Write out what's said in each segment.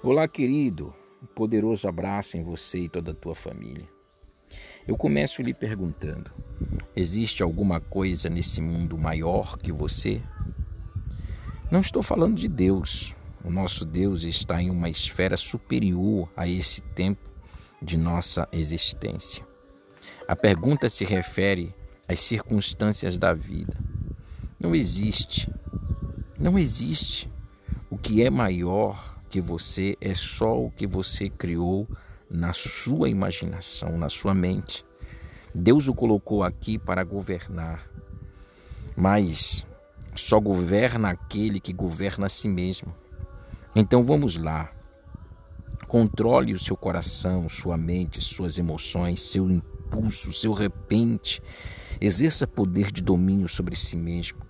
Olá, querido. Um poderoso abraço em você e toda a tua família. Eu começo lhe perguntando: existe alguma coisa nesse mundo maior que você? Não estou falando de Deus. O nosso Deus está em uma esfera superior a esse tempo de nossa existência. A pergunta se refere às circunstâncias da vida. Não existe, não existe o que é maior que você é só o que você criou na sua imaginação, na sua mente. Deus o colocou aqui para governar, mas só governa aquele que governa a si mesmo. Então vamos lá. Controle o seu coração, sua mente, suas emoções, seu impulso, seu repente. Exerça poder de domínio sobre si mesmo.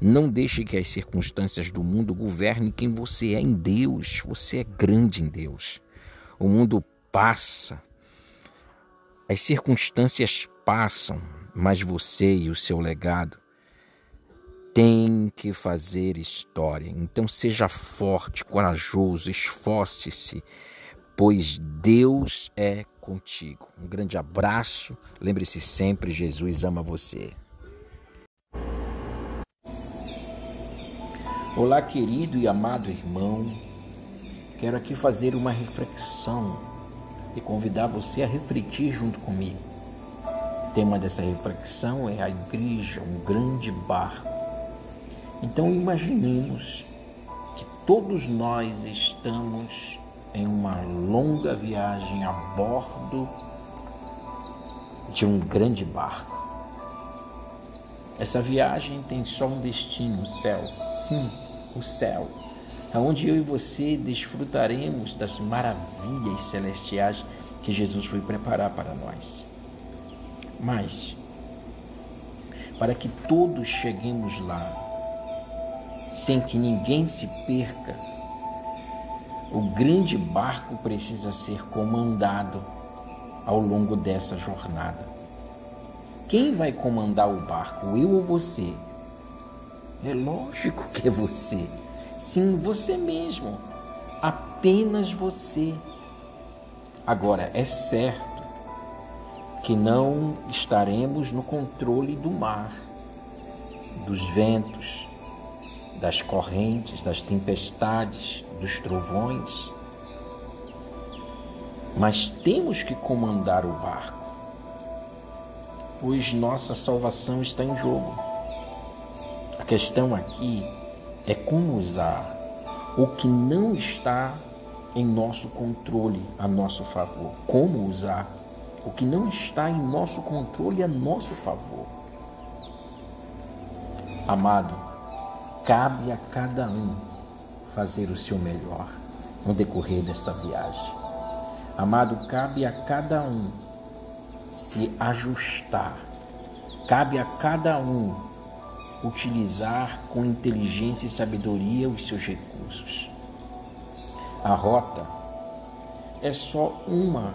Não deixe que as circunstâncias do mundo governem quem você é em Deus. Você é grande em Deus. O mundo passa, as circunstâncias passam, mas você e o seu legado têm que fazer história. Então seja forte, corajoso, esforce-se, pois Deus é contigo. Um grande abraço. Lembre-se sempre, Jesus ama você. Olá, querido e amado irmão. Quero aqui fazer uma reflexão e convidar você a refletir junto comigo. O tema dessa reflexão é a igreja, um grande barco. Então imaginemos que todos nós estamos em uma longa viagem a bordo de um grande barco. Essa viagem tem só um destino, o céu. Sim, o céu, aonde eu e você desfrutaremos das maravilhas celestiais que Jesus foi preparar para nós. Mas, para que todos cheguemos lá, sem que ninguém se perca, o grande barco precisa ser comandado ao longo dessa jornada. Quem vai comandar o barco, eu ou você? É lógico que é você. Sim, você mesmo. Apenas você. Agora, é certo que não estaremos no controle do mar, dos ventos, das correntes, das tempestades, dos trovões. Mas temos que comandar o barco, pois nossa salvação está em jogo questão aqui é como usar o que não está em nosso controle a nosso favor. Como usar o que não está em nosso controle a nosso favor. Amado, cabe a cada um fazer o seu melhor no decorrer desta viagem. Amado, cabe a cada um se ajustar. Cabe a cada um utilizar com inteligência e sabedoria os seus recursos. A rota é só uma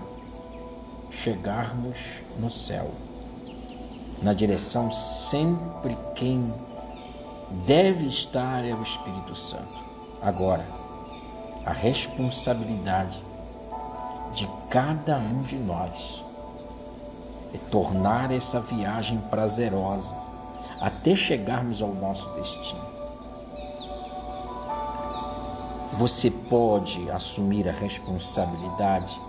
chegarmos no céu. Na direção sempre quem deve estar é o Espírito Santo. Agora, a responsabilidade de cada um de nós é tornar essa viagem prazerosa até chegarmos ao nosso destino. Você pode assumir a responsabilidade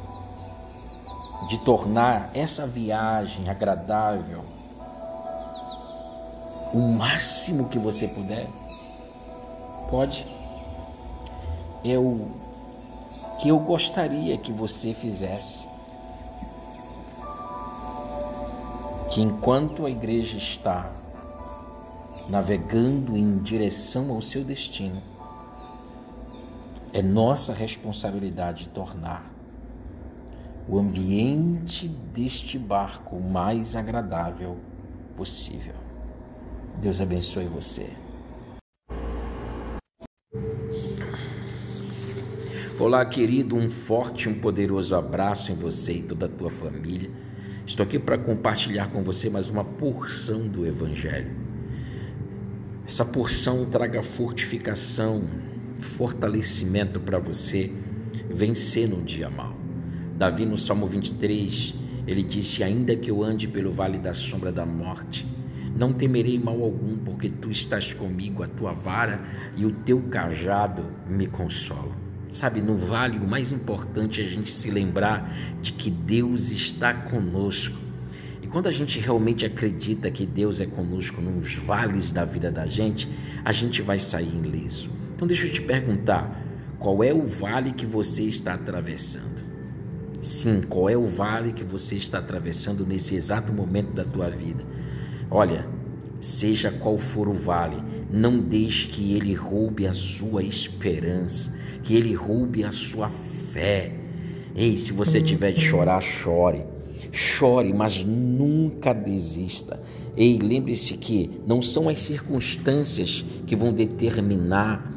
de tornar essa viagem agradável o máximo que você puder? Pode. É o que eu gostaria que você fizesse. Que enquanto a igreja está navegando em direção ao seu destino, é nossa responsabilidade tornar o ambiente deste barco o mais agradável possível. Deus abençoe você. Olá, querido, um forte, um poderoso abraço em você e toda a tua família. Estou aqui para compartilhar com você mais uma porção do Evangelho essa porção traga fortificação, fortalecimento para você vencer no dia mal. Davi, no Salmo 23, ele disse: Ainda que eu ande pelo vale da sombra da morte, não temerei mal algum, porque tu estás comigo, a tua vara e o teu cajado me consolam. Sabe, no vale o mais importante é a gente se lembrar de que Deus está conosco. E quando a gente realmente acredita que Deus é conosco nos vales da vida da gente, a gente vai sair ileso. Então deixa eu te perguntar, qual é o vale que você está atravessando? Sim, qual é o vale que você está atravessando nesse exato momento da tua vida? Olha, seja qual for o vale, não deixe que ele roube a sua esperança que ele roube a sua fé. Ei, se você tiver de chorar, chore. Chore, mas nunca desista. Ei, lembre-se que não são as circunstâncias que vão determinar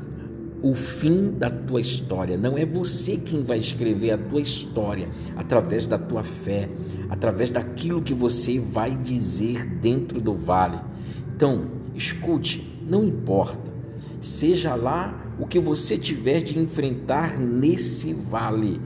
o fim da tua história. Não é você quem vai escrever a tua história através da tua fé, através daquilo que você vai dizer dentro do vale. Então, escute, não importa. Seja lá o que você tiver de enfrentar nesse vale,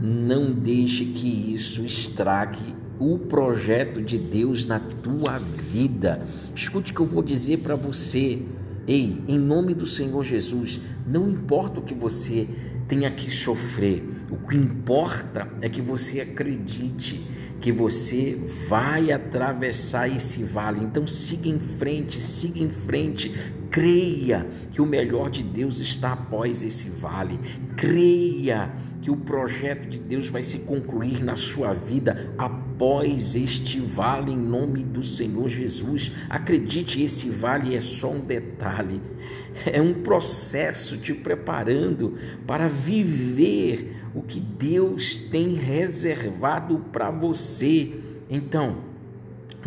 não deixe que isso estrague o projeto de Deus na tua vida. Escute o que eu vou dizer para você. Ei, em nome do Senhor Jesus, não importa o que você tenha que sofrer, o que importa é que você acredite que você vai atravessar esse vale. Então siga em frente, siga em frente. Creia que o melhor de Deus está após esse vale. Creia que o projeto de Deus vai se concluir na sua vida após este vale, em nome do Senhor Jesus. Acredite, esse vale é só um detalhe, é um processo te preparando para viver o que Deus tem reservado para você. Então,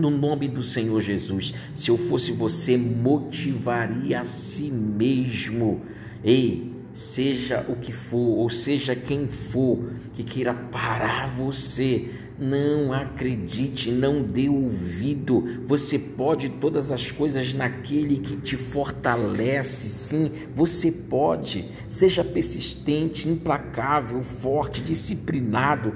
no nome do Senhor Jesus, se eu fosse você, motivaria a si mesmo. Ei, seja o que for, ou seja quem for que queira parar você, não acredite, não dê ouvido. Você pode todas as coisas naquele que te fortalece. Sim, você pode. Seja persistente, implacável, forte, disciplinado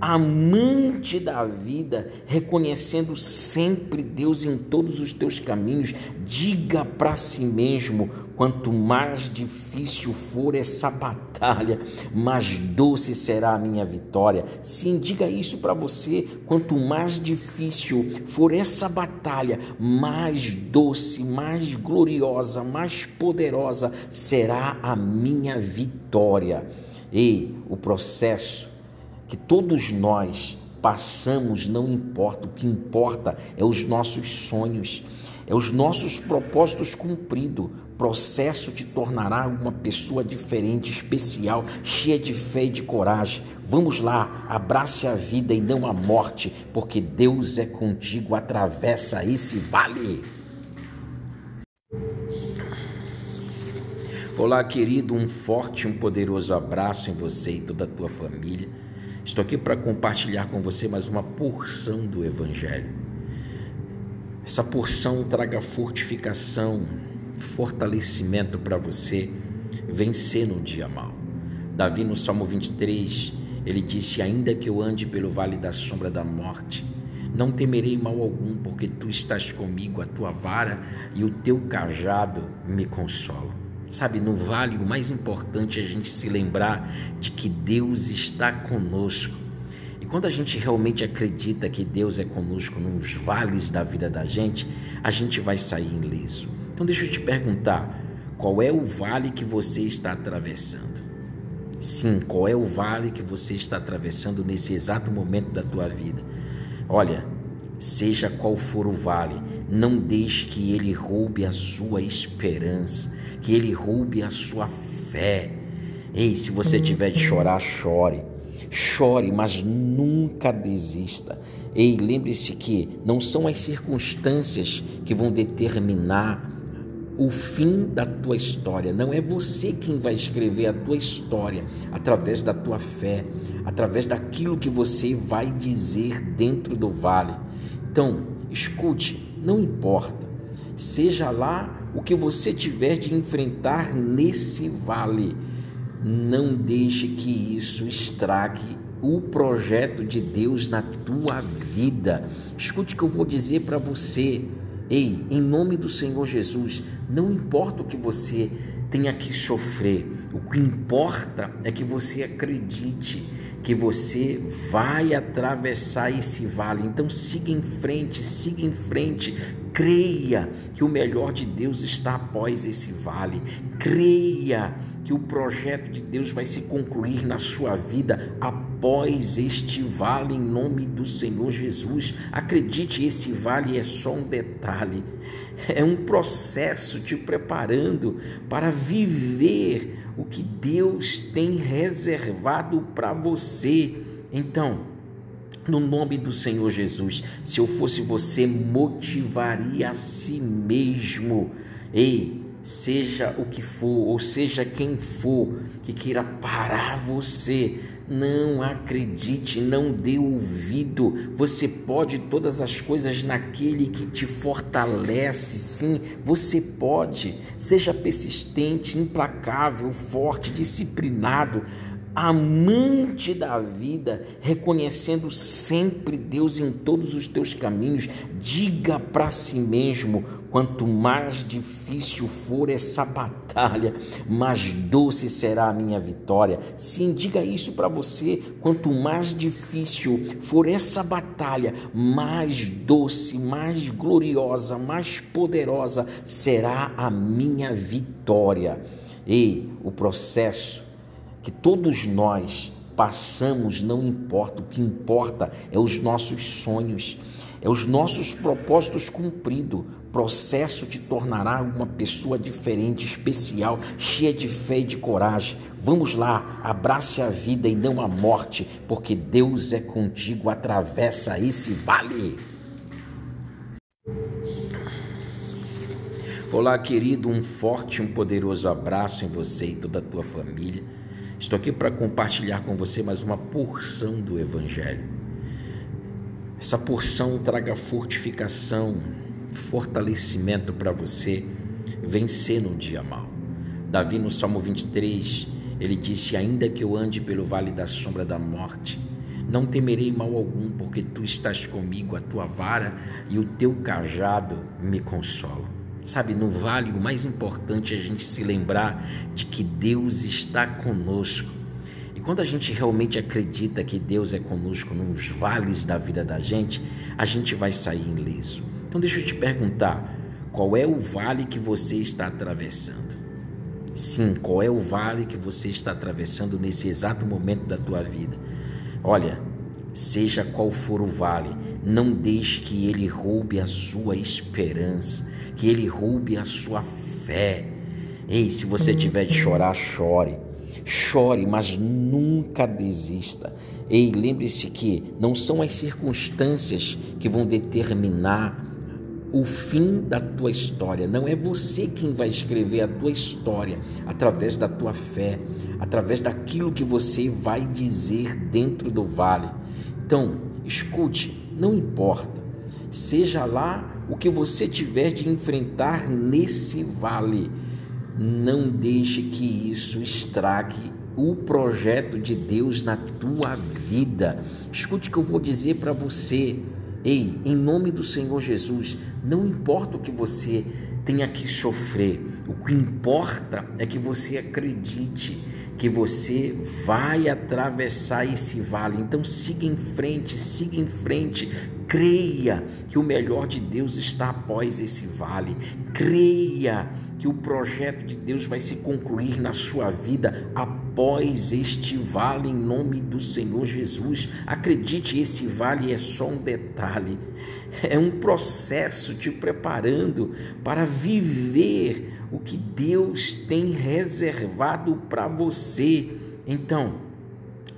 amante da vida, reconhecendo sempre Deus em todos os teus caminhos, diga para si mesmo: quanto mais difícil for essa batalha, mais doce será a minha vitória. Sim, diga isso para você: quanto mais difícil for essa batalha, mais doce, mais gloriosa, mais poderosa será a minha vitória. E o processo que todos nós passamos não importa, o que importa é os nossos sonhos, é os nossos propósitos cumpridos. Processo te tornará uma pessoa diferente, especial, cheia de fé e de coragem. Vamos lá, abrace a vida e não a morte, porque Deus é contigo. Atravessa esse vale. Olá, querido, um forte, um poderoso abraço em você e toda a tua família. Estou aqui para compartilhar com você mais uma porção do Evangelho. Essa porção traga fortificação, fortalecimento para você vencer no dia mal. Davi, no Salmo 23, ele disse: Ainda que eu ande pelo vale da sombra da morte, não temerei mal algum, porque tu estás comigo, a tua vara e o teu cajado me consolam. Sabe, no vale o mais importante é a gente se lembrar de que Deus está conosco. E quando a gente realmente acredita que Deus é conosco nos vales da vida da gente, a gente vai sair ileso. Então deixa eu te perguntar, qual é o vale que você está atravessando? Sim, qual é o vale que você está atravessando nesse exato momento da tua vida? Olha, seja qual for o vale, não deixe que ele roube a sua esperança que ele roube a sua fé. Ei, se você tiver de chorar, chore. Chore, mas nunca desista. Ei, lembre-se que não são as circunstâncias que vão determinar o fim da tua história. Não é você quem vai escrever a tua história através da tua fé, através daquilo que você vai dizer dentro do vale. Então, escute, não importa. Seja lá o que você tiver de enfrentar nesse vale, não deixe que isso estrague o projeto de Deus na tua vida. Escute o que eu vou dizer para você. Ei, em nome do Senhor Jesus, não importa o que você tenha que sofrer, o que importa é que você acredite que você vai atravessar esse vale. Então siga em frente, siga em frente. Creia que o melhor de Deus está após esse vale. Creia que o projeto de Deus vai se concluir na sua vida após este vale em nome do Senhor Jesus. Acredite, esse vale é só um detalhe. É um processo te preparando para viver o que Deus tem reservado para você. Então, no nome do Senhor Jesus, se eu fosse você, motivaria a si mesmo. Ei, seja o que for, ou seja quem for que queira parar você, não acredite, não dê ouvido. Você pode todas as coisas naquele que te fortalece. Sim, você pode. Seja persistente, implacável, forte, disciplinado amante da vida, reconhecendo sempre Deus em todos os teus caminhos, diga para si mesmo: quanto mais difícil for essa batalha, mais doce será a minha vitória. Sim, diga isso para você: quanto mais difícil for essa batalha, mais doce, mais gloriosa, mais poderosa será a minha vitória. Ei, o processo que todos nós passamos não importa, o que importa é os nossos sonhos, é os nossos propósitos cumpridos. Processo te tornará uma pessoa diferente, especial, cheia de fé e de coragem. Vamos lá, abrace a vida e não a morte, porque Deus é contigo, atravessa esse vale. Olá, querido, um forte, um poderoso abraço em você e toda a tua família. Estou aqui para compartilhar com você mais uma porção do Evangelho. Essa porção traga fortificação, fortalecimento para você vencer no dia mal. Davi, no Salmo 23, ele disse: Ainda que eu ande pelo vale da sombra da morte, não temerei mal algum, porque tu estás comigo, a tua vara e o teu cajado me consolam. Sabe, no vale o mais importante é a gente se lembrar de que Deus está conosco. E quando a gente realmente acredita que Deus é conosco nos vales da vida da gente, a gente vai sair ileso. Então deixa eu te perguntar, qual é o vale que você está atravessando? Sim, qual é o vale que você está atravessando nesse exato momento da tua vida? Olha, seja qual for o vale, não deixe que ele roube a sua esperança que ele roube a sua fé. Ei, se você tiver de chorar, chore. Chore, mas nunca desista. Ei, lembre-se que não são as circunstâncias que vão determinar o fim da tua história. Não é você quem vai escrever a tua história através da tua fé, através daquilo que você vai dizer dentro do vale. Então, escute, não importa. Seja lá o que você tiver de enfrentar nesse vale. Não deixe que isso estrague o projeto de Deus na tua vida. Escute o que eu vou dizer para você. Ei, em nome do Senhor Jesus, não importa o que você tenha que sofrer, o que importa é que você acredite que você vai atravessar esse vale. Então siga em frente, siga em frente. Creia que o melhor de Deus está após esse vale. Creia que o projeto de Deus vai se concluir na sua vida após este vale, em nome do Senhor Jesus. Acredite, esse vale é só um detalhe, é um processo te preparando para viver o que Deus tem reservado para você. Então,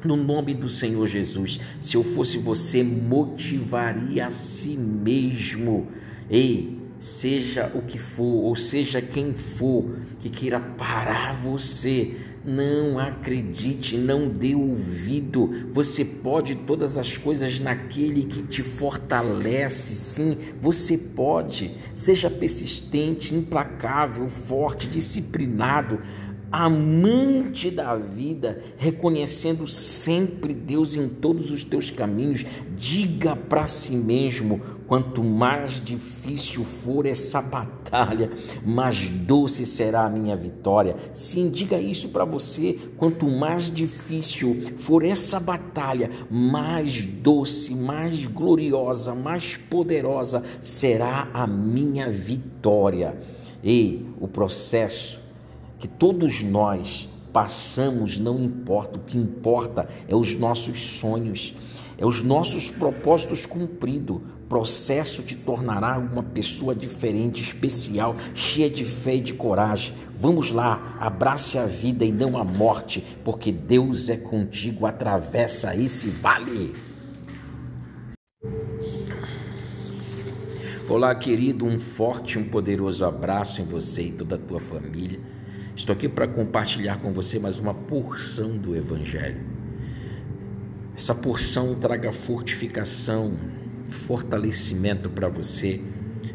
no nome do Senhor Jesus, se eu fosse você, motivaria a si mesmo. Ei, seja o que for, ou seja quem for que queira parar você, não acredite, não dê ouvido. Você pode todas as coisas naquele que te fortalece. Sim, você pode. Seja persistente, implacável, forte, disciplinado amante da vida, reconhecendo sempre Deus em todos os teus caminhos, diga para si mesmo: quanto mais difícil for essa batalha, mais doce será a minha vitória. Sim, diga isso para você: quanto mais difícil for essa batalha, mais doce, mais gloriosa, mais poderosa será a minha vitória. Ei, o processo que todos nós passamos não importa, o que importa é os nossos sonhos, é os nossos propósitos cumpridos. Processo te tornará uma pessoa diferente, especial, cheia de fé e de coragem. Vamos lá, abrace a vida e não a morte, porque Deus é contigo. Atravessa esse vale. Olá, querido, um forte, um poderoso abraço em você e toda a tua família. Estou aqui para compartilhar com você mais uma porção do Evangelho. Essa porção traga fortificação, fortalecimento para você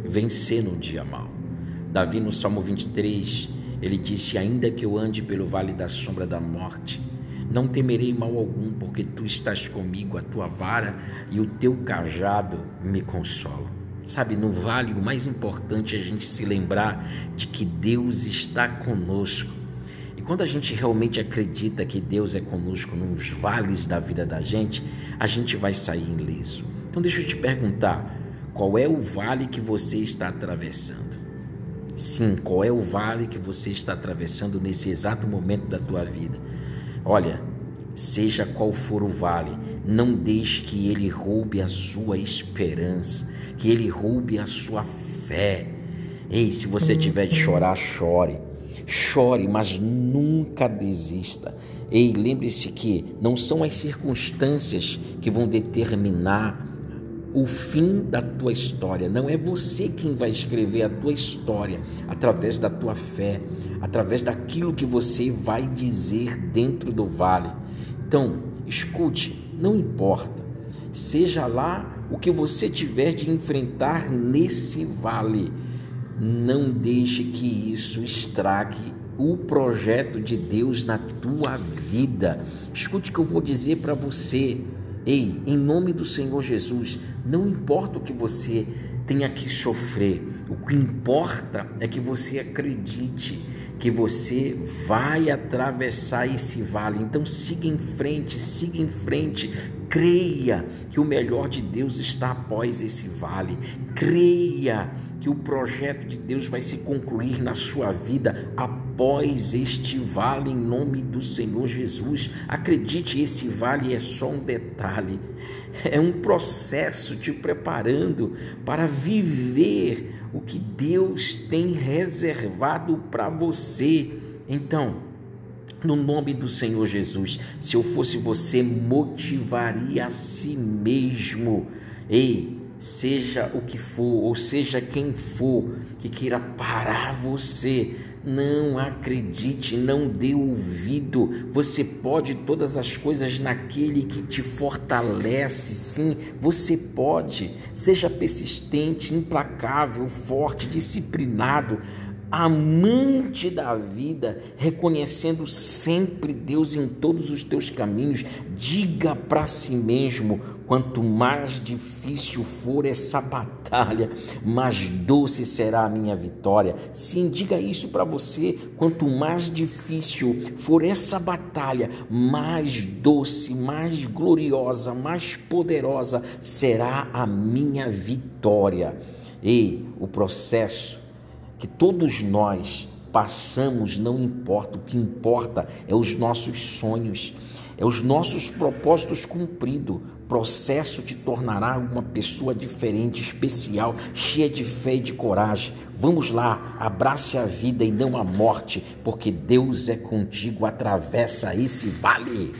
vencer no dia mal. Davi, no Salmo 23, ele disse: Ainda que eu ande pelo vale da sombra da morte, não temerei mal algum, porque tu estás comigo, a tua vara e o teu cajado me consolam. Sabe, no vale o mais importante é a gente se lembrar de que Deus está conosco. E quando a gente realmente acredita que Deus é conosco nos vales da vida da gente, a gente vai sair ileso. Então deixa eu te perguntar, qual é o vale que você está atravessando? Sim, qual é o vale que você está atravessando nesse exato momento da tua vida? Olha, seja qual for o vale, não deixe que ele roube a sua esperança que ele roube a sua fé. Ei, se você tiver de chorar, chore. Chore, mas nunca desista. Ei, lembre-se que não são as circunstâncias que vão determinar o fim da tua história. Não é você quem vai escrever a tua história através da tua fé, através daquilo que você vai dizer dentro do vale. Então, escute, não importa. Seja lá o que você tiver de enfrentar nesse vale, não deixe que isso estrague o projeto de Deus na tua vida. Escute o que eu vou dizer para você. Ei, em nome do Senhor Jesus, não importa o que você tenha que sofrer, o que importa é que você acredite que você vai atravessar esse vale. Então siga em frente, siga em frente. Creia que o melhor de Deus está após esse vale. Creia que o projeto de Deus vai se concluir na sua vida após este vale, em nome do Senhor Jesus. Acredite, esse vale é só um detalhe, é um processo te preparando para viver o que Deus tem reservado para você. Então, no nome do Senhor Jesus, se eu fosse você, motivaria a si mesmo. Ei, seja o que for, ou seja quem for que queira parar você, não acredite, não dê ouvido. Você pode todas as coisas naquele que te fortalece. Sim, você pode. Seja persistente, implacável, forte, disciplinado amante da vida, reconhecendo sempre Deus em todos os teus caminhos, diga para si mesmo: quanto mais difícil for essa batalha, mais doce será a minha vitória. Sim, diga isso para você: quanto mais difícil for essa batalha, mais doce, mais gloriosa, mais poderosa será a minha vitória. Ei, o processo que todos nós passamos não importa, o que importa é os nossos sonhos, é os nossos propósitos cumpridos. Processo te tornará uma pessoa diferente, especial, cheia de fé e de coragem. Vamos lá, abrace a vida e não a morte, porque Deus é contigo, atravessa esse vale.